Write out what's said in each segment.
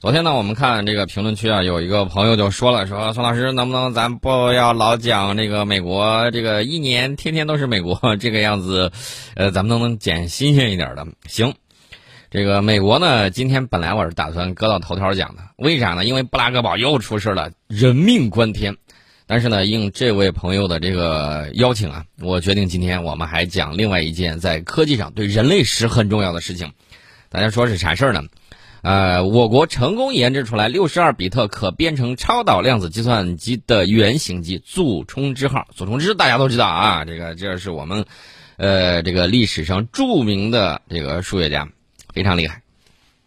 昨天呢，我们看这个评论区啊，有一个朋友就说了，说宋老师能不能咱不要老讲这个美国，这个一年天天都是美国这个样子，呃，咱们能不能捡新鲜一点的？行，这个美国呢，今天本来我是打算搁到头条讲的，为啥呢？因为布拉格堡又出事了，人命关天。但是呢，应这位朋友的这个邀请啊，我决定今天我们还讲另外一件在科技上对人类史很重要的事情。大家说是啥事儿呢？呃，我国成功研制出来六十二比特可编程超导量子计算机的原型机祖冲之号。祖冲之大家都知道啊，这个这是我们，呃，这个历史上著名的这个数学家，非常厉害。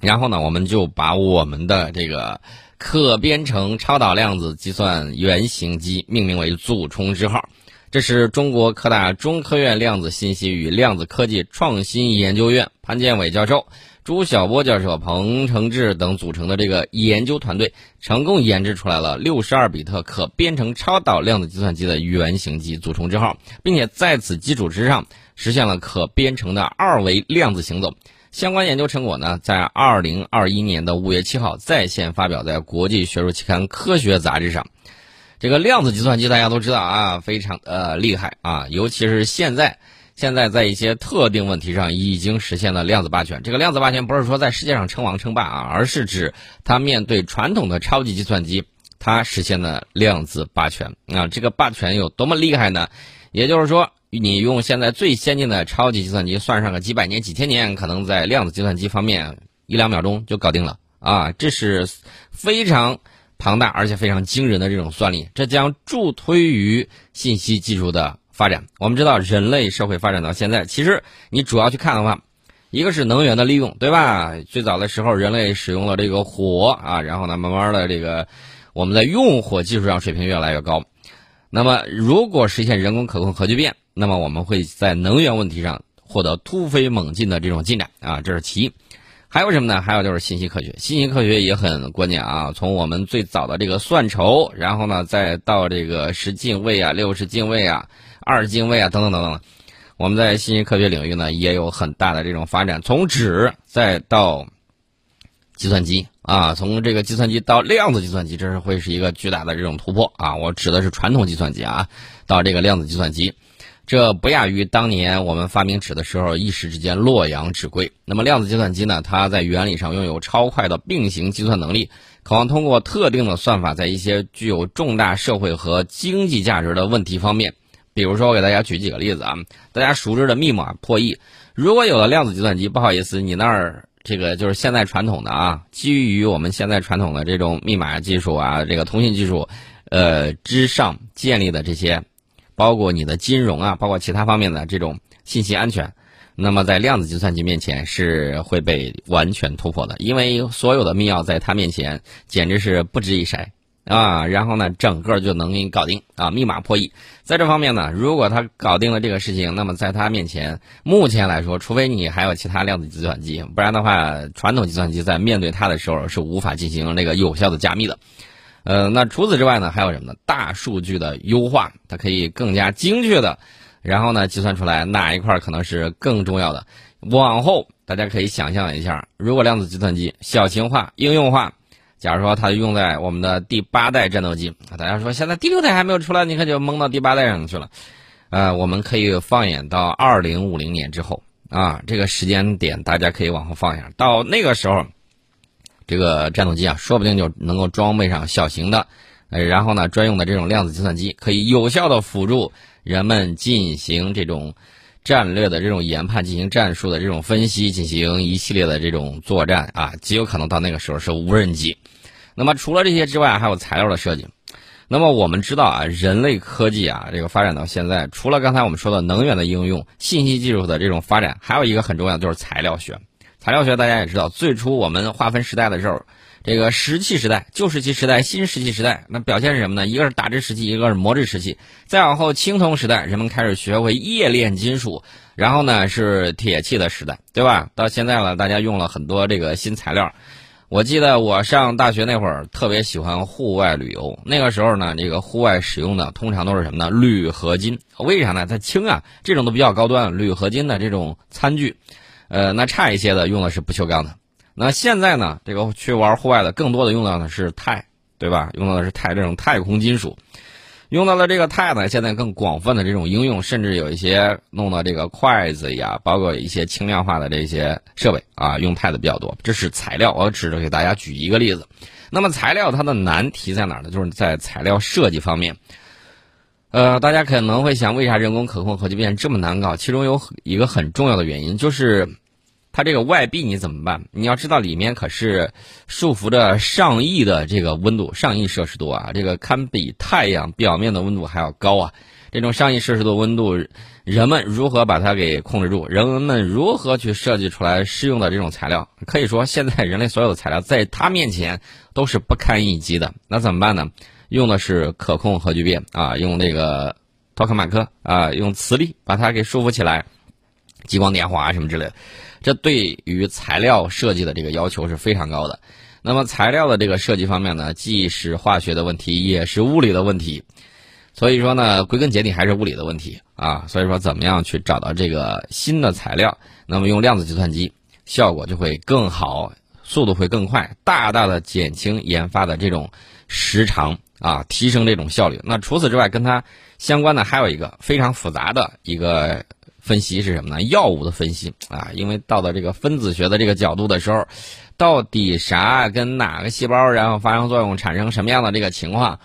然后呢，我们就把我们的这个可编程超导量子计算原型机命名为祖冲之号。这是中国科大中科院量子信息与量子科技创新研究院潘建伟教授。朱晓波教授、彭承志等组成的这个研究团队，成功研制出来了六十二比特可编程超导量子计算机的原型机祖冲之号，并且在此基础之上实现了可编程的二维量子行走。相关研究成果呢，在二零二一年的五月七号在线发表在国际学术期刊《科学》杂志上。这个量子计算机大家都知道啊，非常呃厉害啊，尤其是现在。现在在一些特定问题上已经实现了量子霸权。这个量子霸权不是说在世界上称王称霸啊，而是指它面对传统的超级计算机，它实现了量子霸权啊。这个霸权有多么厉害呢？也就是说，你用现在最先进的超级计算机算上个几百年、几千年，可能在量子计算机方面一两秒钟就搞定了啊。这是非常庞大而且非常惊人的这种算力，这将助推于信息技术的。发展，我们知道人类社会发展到现在，其实你主要去看的话，一个是能源的利用，对吧？最早的时候，人类使用了这个火啊，然后呢，慢慢的这个我们在用火技术上水平越来越高。那么，如果实现人工可控核聚变，那么我们会在能源问题上获得突飞猛进的这种进展啊，这是其一。还有什么呢？还有就是信息科学，信息科学也很关键啊。从我们最早的这个算筹，然后呢，再到这个十进位啊、六十进位啊、二进位啊等等等等，我们在信息科学领域呢也有很大的这种发展。从纸再到计算机啊，从这个计算机到量子计算机，这是会是一个巨大的这种突破啊。我指的是传统计算机啊，到这个量子计算机。这不亚于当年我们发明纸的时候，一时之间洛阳纸贵。那么量子计算机呢？它在原理上拥有超快的并行计算能力，渴望通过特定的算法，在一些具有重大社会和经济价值的问题方面，比如说我给大家举几个例子啊，大家熟知的密码破译，如果有了量子计算机，不好意思，你那儿这个就是现在传统的啊，基于我们现在传统的这种密码技术啊，这个通信技术，呃之上建立的这些。包括你的金融啊，包括其他方面的这种信息安全，那么在量子计算机面前是会被完全突破的，因为所有的密钥在它面前简直是不值一筛啊。然后呢，整个就能给你搞定啊，密码破译。在这方面呢，如果他搞定了这个事情，那么在他面前，目前来说，除非你还有其他量子计算机，不然的话，传统计算机在面对它的时候是无法进行那个有效的加密的。呃，那除此之外呢，还有什么呢？大数据的优化，它可以更加精确的，然后呢，计算出来哪一块可能是更重要的。往后大家可以想象一下，如果量子计算机小型化、应用化，假如说它用在我们的第八代战斗机，大家说现在第六代还没有出来，你看就蒙到第八代上去了。呃，我们可以放眼到二零五零年之后啊，这个时间点大家可以往后放一下，到那个时候。这个战斗机啊，说不定就能够装备上小型的，呃，然后呢，专用的这种量子计算机，可以有效的辅助人们进行这种战略的这种研判，进行战术的这种分析，进行一系列的这种作战啊，极有可能到那个时候是无人机。那么除了这些之外，还有材料的设计。那么我们知道啊，人类科技啊，这个发展到现在，除了刚才我们说的能源的应用、信息技术的这种发展，还有一个很重要就是材料学。材料学大家也知道，最初我们划分时代的时候，这个石器时代、旧石器时代、新石器时代，那表现是什么呢？一个是打制时期，一个是磨制时期。再往后，青铜时代，人们开始学会冶炼金属，然后呢是铁器的时代，对吧？到现在了，大家用了很多这个新材料。我记得我上大学那会儿特别喜欢户外旅游，那个时候呢，这个户外使用的通常都是什么呢？铝合金，为啥呢？它轻啊，这种都比较高端，铝合金的这种餐具。呃，那差一些的用的是不锈钢的，那现在呢，这个去玩户外的更多的用到的是钛，对吧？用到的是钛这种太空金属。用到了这个钛呢，现在更广泛的这种应用，甚至有一些弄到这个筷子呀，包括一些轻量化的这些设备啊，用钛的比较多。这是材料，我只是给大家举一个例子。那么材料它的难题在哪儿呢？就是在材料设计方面。呃，大家可能会想，为啥人工可控核聚变这么难搞？其中有一个很重要的原因就是。它这个外壁你怎么办？你要知道里面可是束缚着上亿的这个温度，上亿摄氏度啊，这个堪比太阳表面的温度还要高啊！这种上亿摄氏度温度，人们如何把它给控制住？人们如何去设计出来适用的这种材料？可以说，现在人类所有材料在它面前都是不堪一击的。那怎么办呢？用的是可控核聚变啊，用那个托克马克啊，用磁力把它给束缚起来，激光点火啊什么之类的。这对于材料设计的这个要求是非常高的。那么材料的这个设计方面呢，既是化学的问题，也是物理的问题。所以说呢，归根结底还是物理的问题啊。所以说，怎么样去找到这个新的材料？那么用量子计算机，效果就会更好，速度会更快，大大的减轻研发的这种时长啊，提升这种效率。那除此之外，跟它相关的还有一个非常复杂的一个。分析是什么呢？药物的分析啊，因为到了这个分子学的这个角度的时候，到底啥跟哪个细胞然后发生作用，产生什么样的这个情况？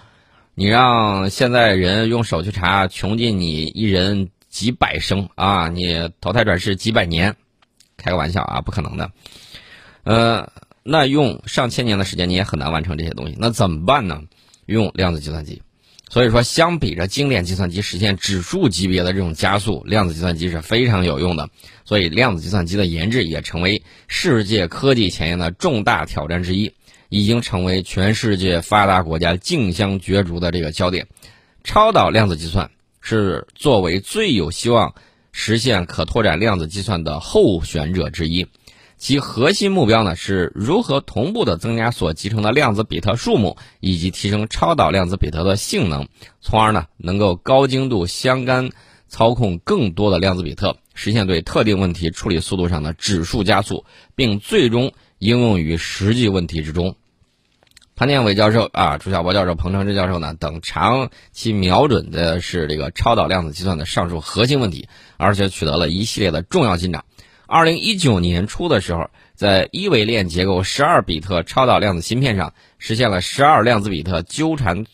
你让现在人用手去查，穷尽你一人几百生啊，你投胎转世几百年，开个玩笑啊，不可能的。呃，那用上千年的时间，你也很难完成这些东西。那怎么办呢？用量子计算机。所以说，相比着经典计算机实现指数级别的这种加速，量子计算机是非常有用的。所以，量子计算机的研制也成为世界科技前沿的重大挑战之一，已经成为全世界发达国家竞相角逐的这个焦点。超导量子计算是作为最有希望实现可拓展量子计算的候选者之一。其核心目标呢，是如何同步的增加所集成的量子比特数目，以及提升超导量子比特的性能，从而呢，能够高精度相干操控更多的量子比特，实现对特定问题处理速度上的指数加速，并最终应用于实际问题之中。潘建伟教授啊，朱晓波教授、彭承志教授呢等长期瞄准的是这个超导量子计算的上述核心问题，而且取得了一系列的重要进展。二零一九年初的时候，在一维链结构十二比特超导量子芯片上，实现了十二量子比特纠缠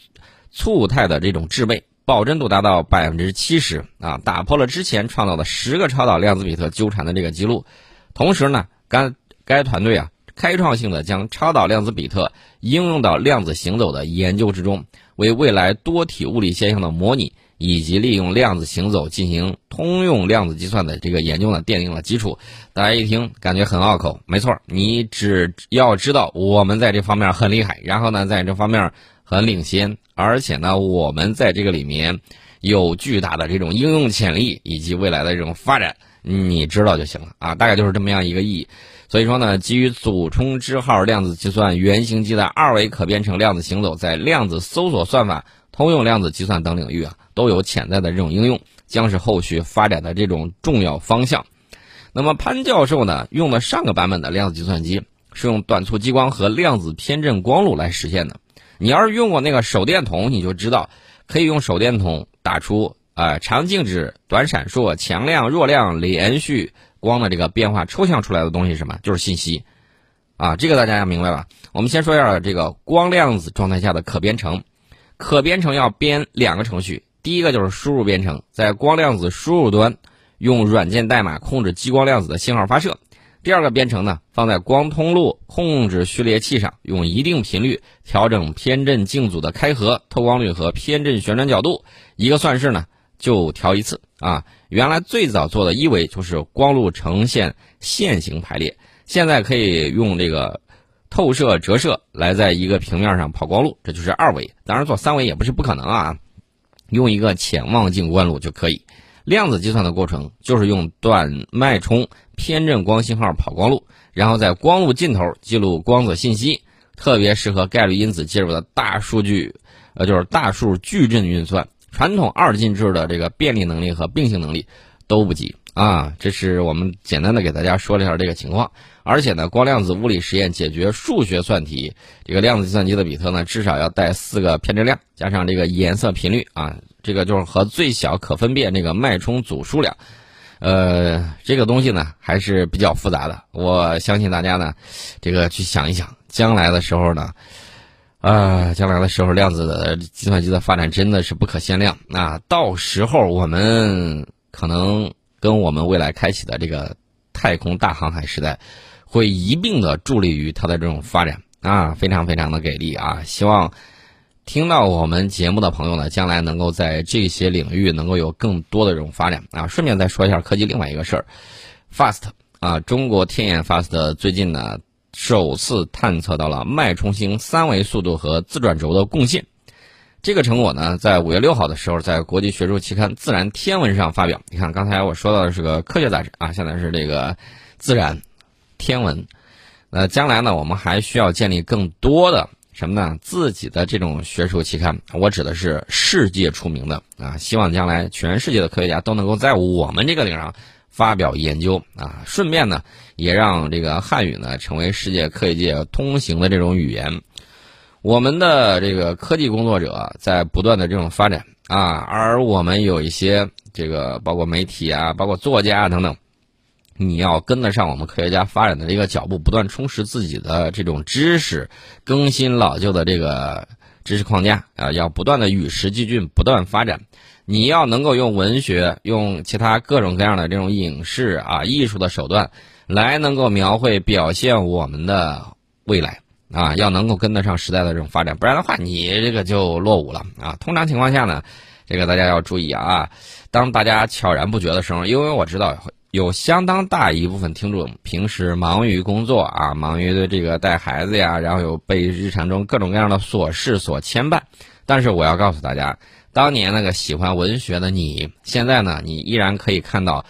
簇态的这种制备，保真度达到百分之七十啊，打破了之前创造的十个超导量子比特纠缠的这个记录。同时呢，该该团队啊，开创性的将超导量子比特应用到量子行走的研究之中，为未来多体物理现象的模拟。以及利用量子行走进行通用量子计算的这个研究呢，奠定了基础。大家一听感觉很拗口，没错，你只要知道我们在这方面很厉害，然后呢，在这方面很领先，而且呢，我们在这个里面有巨大的这种应用潜力以及未来的这种发展，你知道就行了啊，大概就是这么样一个意义。所以说呢，基于祖冲之号量子计算原型机的二维可编程量子行走，在量子搜索算法、通用量子计算等领域啊。都有潜在的这种应用，将是后续发展的这种重要方向。那么潘教授呢，用的上个版本的量子计算机是用短促激光和量子偏振光路来实现的。你要是用过那个手电筒，你就知道可以用手电筒打出啊长静止、短闪烁、强亮、弱亮、连续光的这个变化抽象出来的东西是，什么就是信息啊？这个大家要明白吧？我们先说一下这个光量子状态下的可编程，可编程要编两个程序。第一个就是输入编程，在光量子输入端用软件代码控制激光量子的信号发射。第二个编程呢，放在光通路控制序列器上，用一定频率调整偏振镜组的开合、透光率和偏振旋转角度。一个算式呢就调一次啊。原来最早做的一维就是光路呈现线形排列，现在可以用这个透射折射来在一个平面上跑光路，这就是二维。当然做三维也不是不可能啊。用一个潜望镜观路就可以。量子计算的过程就是用短脉冲偏振光信号跑光路，然后在光路尽头记录光子信息，特别适合概率因子介入的大数据，呃，就是大数矩阵运算。传统二进制的这个便利能力和并行能力都不及啊，这是我们简单的给大家说了一下这个情况。而且呢，光量子物理实验解决数学算题，这个量子计算机的比特呢，至少要带四个偏振量，加上这个颜色频率啊，这个就是和最小可分辨这个脉冲组数量。呃，这个东西呢还是比较复杂的。我相信大家呢，这个去想一想，将来的时候呢，啊，将来的时候量子的计算机的发展真的是不可限量。那到时候我们可能跟我们未来开启的这个太空大航海时代。会一并的助力于它的这种发展啊，非常非常的给力啊！希望听到我们节目的朋友呢，将来能够在这些领域能够有更多的这种发展啊。顺便再说一下科技另外一个事儿，FAST 啊，中国天眼 FAST 最近呢首次探测到了脉冲星三维速度和自转轴的共线，这个成果呢在五月六号的时候在国际学术期刊《自然天文》上发表。你看刚才我说到的是个科学杂志啊，现在是这个自然。天文，那将来呢？我们还需要建立更多的什么呢？自己的这种学术期刊，我指的是世界出名的啊！希望将来全世界的科学家都能够在我们这个领上发表研究啊！顺便呢，也让这个汉语呢成为世界科学界通行的这种语言。我们的这个科技工作者在不断的这种发展啊，而我们有一些这个包括媒体啊，包括作家啊等等。你要跟得上我们科学家发展的这个脚步，不断充实自己的这种知识，更新老旧的这个知识框架啊，要不断的与时俱进，不断发展。你要能够用文学、用其他各种各样的这种影视啊、艺术的手段，来能够描绘、表现我们的未来啊，要能够跟得上时代的这种发展，不然的话，你这个就落伍了啊。通常情况下呢，这个大家要注意啊，当大家悄然不觉的时候，因为我知道。有相当大一部分听众平时忙于工作啊，忙于的这个带孩子呀，然后有被日常中各种各样的琐事所牵绊。但是我要告诉大家，当年那个喜欢文学的你，现在呢，你依然可以看到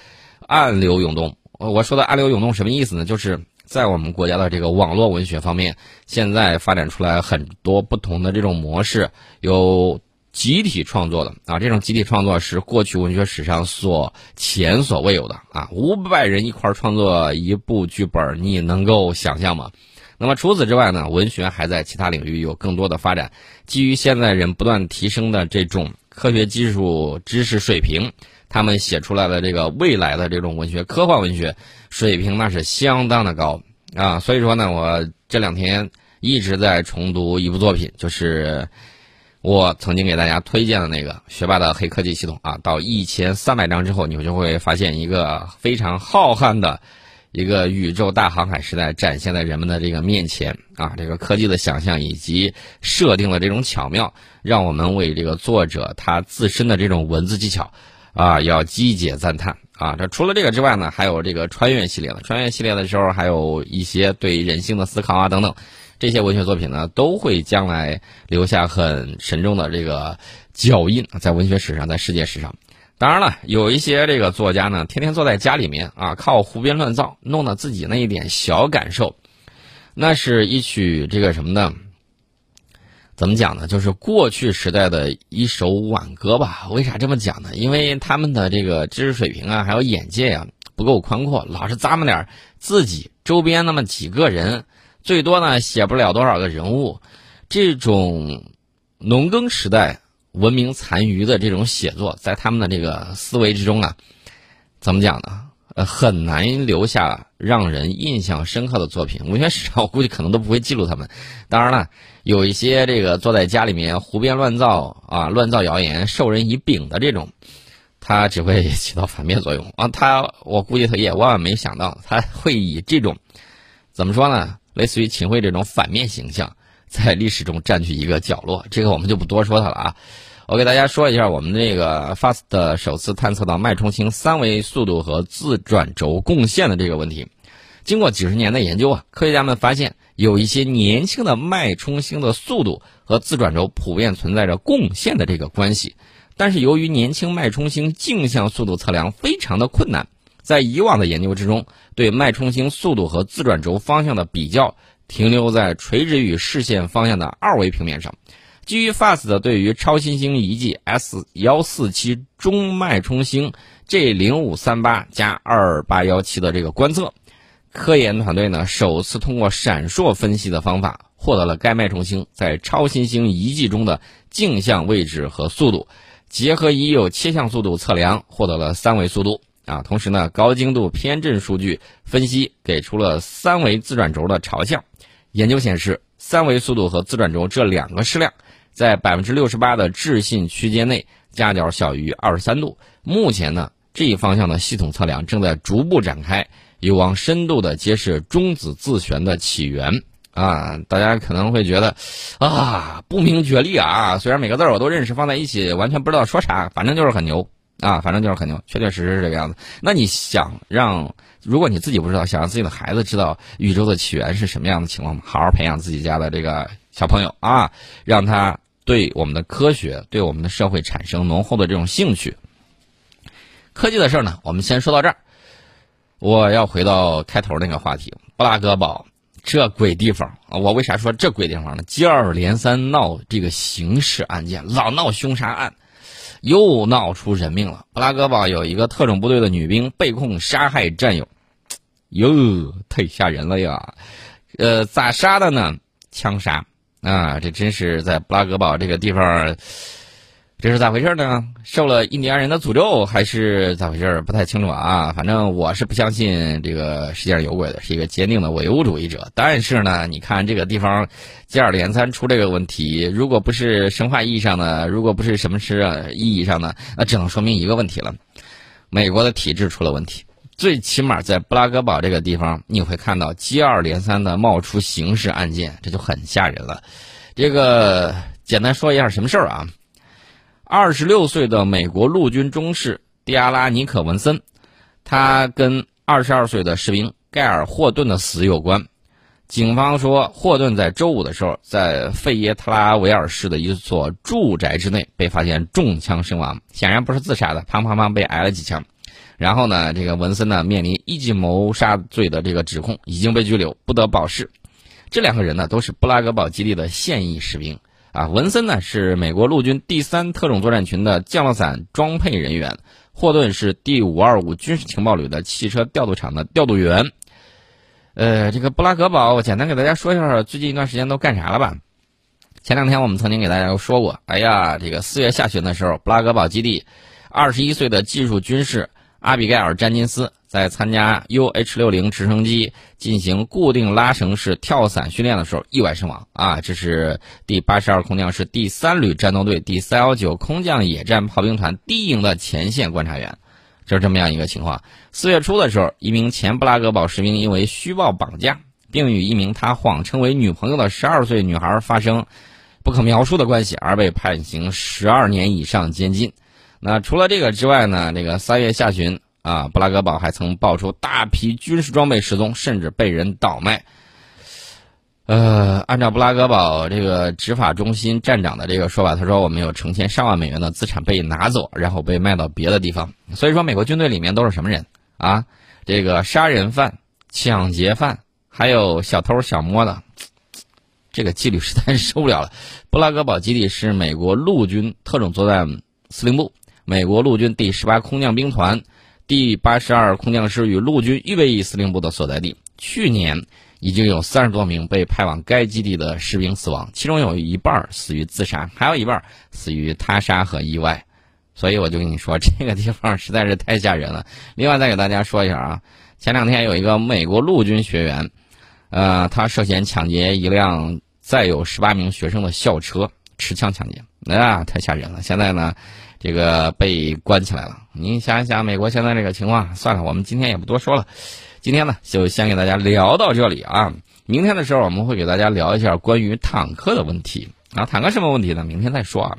暗流涌动。我说的暗流涌动什么意思呢？就是在我们国家的这个网络文学方面，现在发展出来很多不同的这种模式，有。集体创作的啊，这种集体创作是过去文学史上所前所未有的啊！五百人一块创作一部剧本，你能够想象吗？那么除此之外呢，文学还在其他领域有更多的发展。基于现在人不断提升的这种科学技术知识水平，他们写出来的这个未来的这种文学科幻文学水平那是相当的高啊！所以说呢，我这两天一直在重读一部作品，就是。我曾经给大家推荐的那个学霸的黑科技系统啊，到一千三百章之后，你们就会发现一个非常浩瀚的一个宇宙大航海时代展现在人们的这个面前啊，这个科技的想象以及设定的这种巧妙，让我们为这个作者他自身的这种文字技巧啊要击节赞叹啊。这除了这个之外呢，还有这个穿越系列的，穿越系列的时候还有一些对人性的思考啊等等。这些文学作品呢，都会将来留下很沉重的这个脚印，在文学史上，在世界史上。当然了，有一些这个作家呢，天天坐在家里面啊，靠胡编乱造，弄得自己那一点小感受，那是一曲这个什么呢？怎么讲呢？就是过去时代的一首挽歌吧。为啥这么讲呢？因为他们的这个知识水平啊，还有眼界呀，不够宽阔，老是咂摸点自己周边那么几个人。最多呢，写不了多少个人物，这种农耕时代文明残余的这种写作，在他们的这个思维之中啊，怎么讲呢？呃，很难留下让人印象深刻的作品。文学史上，我估计可能都不会记录他们。当然了，有一些这个坐在家里面胡编乱造啊，乱造谣言，授人以柄的这种，他只会起到反面作用啊。他，我估计他也万万没想到，他会以这种怎么说呢？类似于秦桧这种反面形象，在历史中占据一个角落，这个我们就不多说它了啊。我给大家说一下，我们这个 FAST 首次探测到脉冲星三维速度和自转轴共线的这个问题。经过几十年的研究啊，科学家们发现有一些年轻的脉冲星的速度和自转轴普遍存在着共线的这个关系。但是由于年轻脉冲星镜像速度测量非常的困难。在以往的研究之中，对脉冲星速度和自转轴方向的比较停留在垂直于视线方向的二维平面上。基于 FAST 对于超新星遗迹 S 幺四七中脉冲星 G 零五三八加二八幺七的这个观测，科研团队呢首次通过闪烁分析的方法，获得了该脉冲星在超新星遗迹中的径向位置和速度，结合已有切向速度测量，获得了三维速度啊。同时呢，高精度偏振数据分析给出了三维自转轴的朝向。研究显示，三维速度和自转轴这两个矢量。在百分之六十八的置信区间内，夹角小于二十三度。目前呢，这一方向的系统测量正在逐步展开，有望深度的揭示中子自旋的起源。啊，大家可能会觉得，啊，不明觉厉啊！虽然每个字我都认识，放在一起完全不知道说啥，反正就是很牛啊，反正就是很牛，确确实实是这个样子。那你想让，如果你自己不知道，想让自己的孩子知道宇宙的起源是什么样的情况吗？好好培养自己家的这个小朋友啊，让他。对我们的科学，对我们的社会产生浓厚的这种兴趣。科技的事儿呢，我们先说到这儿。我要回到开头那个话题，布拉格堡这鬼地方啊！我为啥说这鬼地方呢？接二连三闹这个刑事案件，老闹凶杀案，又闹出人命了。布拉格堡有一个特种部队的女兵被控杀害战友，哟，太吓人了呀！呃，咋杀的呢？枪杀。啊，这真是在布拉格堡这个地方，这是咋回事呢？受了印第安人的诅咒，还是咋回事？不太清楚啊。反正我是不相信这个世界上有鬼的，是一个坚定的唯物主义者。但是呢，你看这个地方接二连三出这个问题，如果不是神话意义上的，如果不是什么是意义上的，那只能说明一个问题了：美国的体制出了问题。最起码在布拉格堡这个地方，你会看到接二连三的冒出刑事案件，这就很吓人了。这个简单说一下什么事儿啊？二十六岁的美国陆军中士蒂阿拉尼可文森，他跟二十二岁的士兵盖尔霍顿的死有关。警方说，霍顿在周五的时候在费耶特拉维尔市的一所住宅之内被发现中枪身亡，显然不是自杀的，砰砰砰被挨了几枪。然后呢，这个文森呢面临一级谋杀罪的这个指控，已经被拘留，不得保释。这两个人呢都是布拉格堡基地的现役士兵啊。文森呢是美国陆军第三特种作战群的降落伞装配人员，霍顿是第五二五军事情报旅的汽车调度厂的调度员。呃，这个布拉格堡，我简单给大家说一下最近一段时间都干啥了吧。前两天我们曾经给大家说过，哎呀，这个四月下旬的时候，布拉格堡基地二十一岁的技术军事。阿比盖尔·詹金斯在参加 UH-60 直升机进行固定拉绳式跳伞训练的时候意外身亡。啊，这是第八十二空降师第三旅战斗队第三幺九空降野战炮兵团第一营的前线观察员，就是这么样一个情况。四月初的时候，一名前布拉格堡士兵因为虚报绑架，并与一名他谎称为女朋友的十二岁女孩发生不可描述的关系，而被判刑十二年以上监禁。那除了这个之外呢？这个三月下旬啊，布拉格堡还曾爆出大批军事装备失踪，甚至被人倒卖。呃，按照布拉格堡这个执法中心站长的这个说法，他说我们有成千上万美元的资产被拿走，然后被卖到别的地方。所以说，美国军队里面都是什么人啊？这个杀人犯、抢劫犯，还有小偷小摸的，这个纪律实在是受不了了。布拉格堡基地是美国陆军特种作战司令部。美国陆军第十八空降兵团第八十二空降师与陆军预备役司令部的所在地。去年已经有三十多名被派往该基地的士兵死亡，其中有一半死于自杀，还有一半死于他杀和意外。所以我就跟你说，这个地方实在是太吓人了。另外再给大家说一下啊，前两天有一个美国陆军学员，呃，他涉嫌抢劫一辆载有十八名学生的校车，持枪抢劫，啊，太吓人了。现在呢？这个被关起来了，您想一想，美国现在这个情况，算了，我们今天也不多说了。今天呢，就先给大家聊到这里啊。明天的时候，我们会给大家聊一下关于坦克的问题啊。坦克什么问题呢？明天再说啊。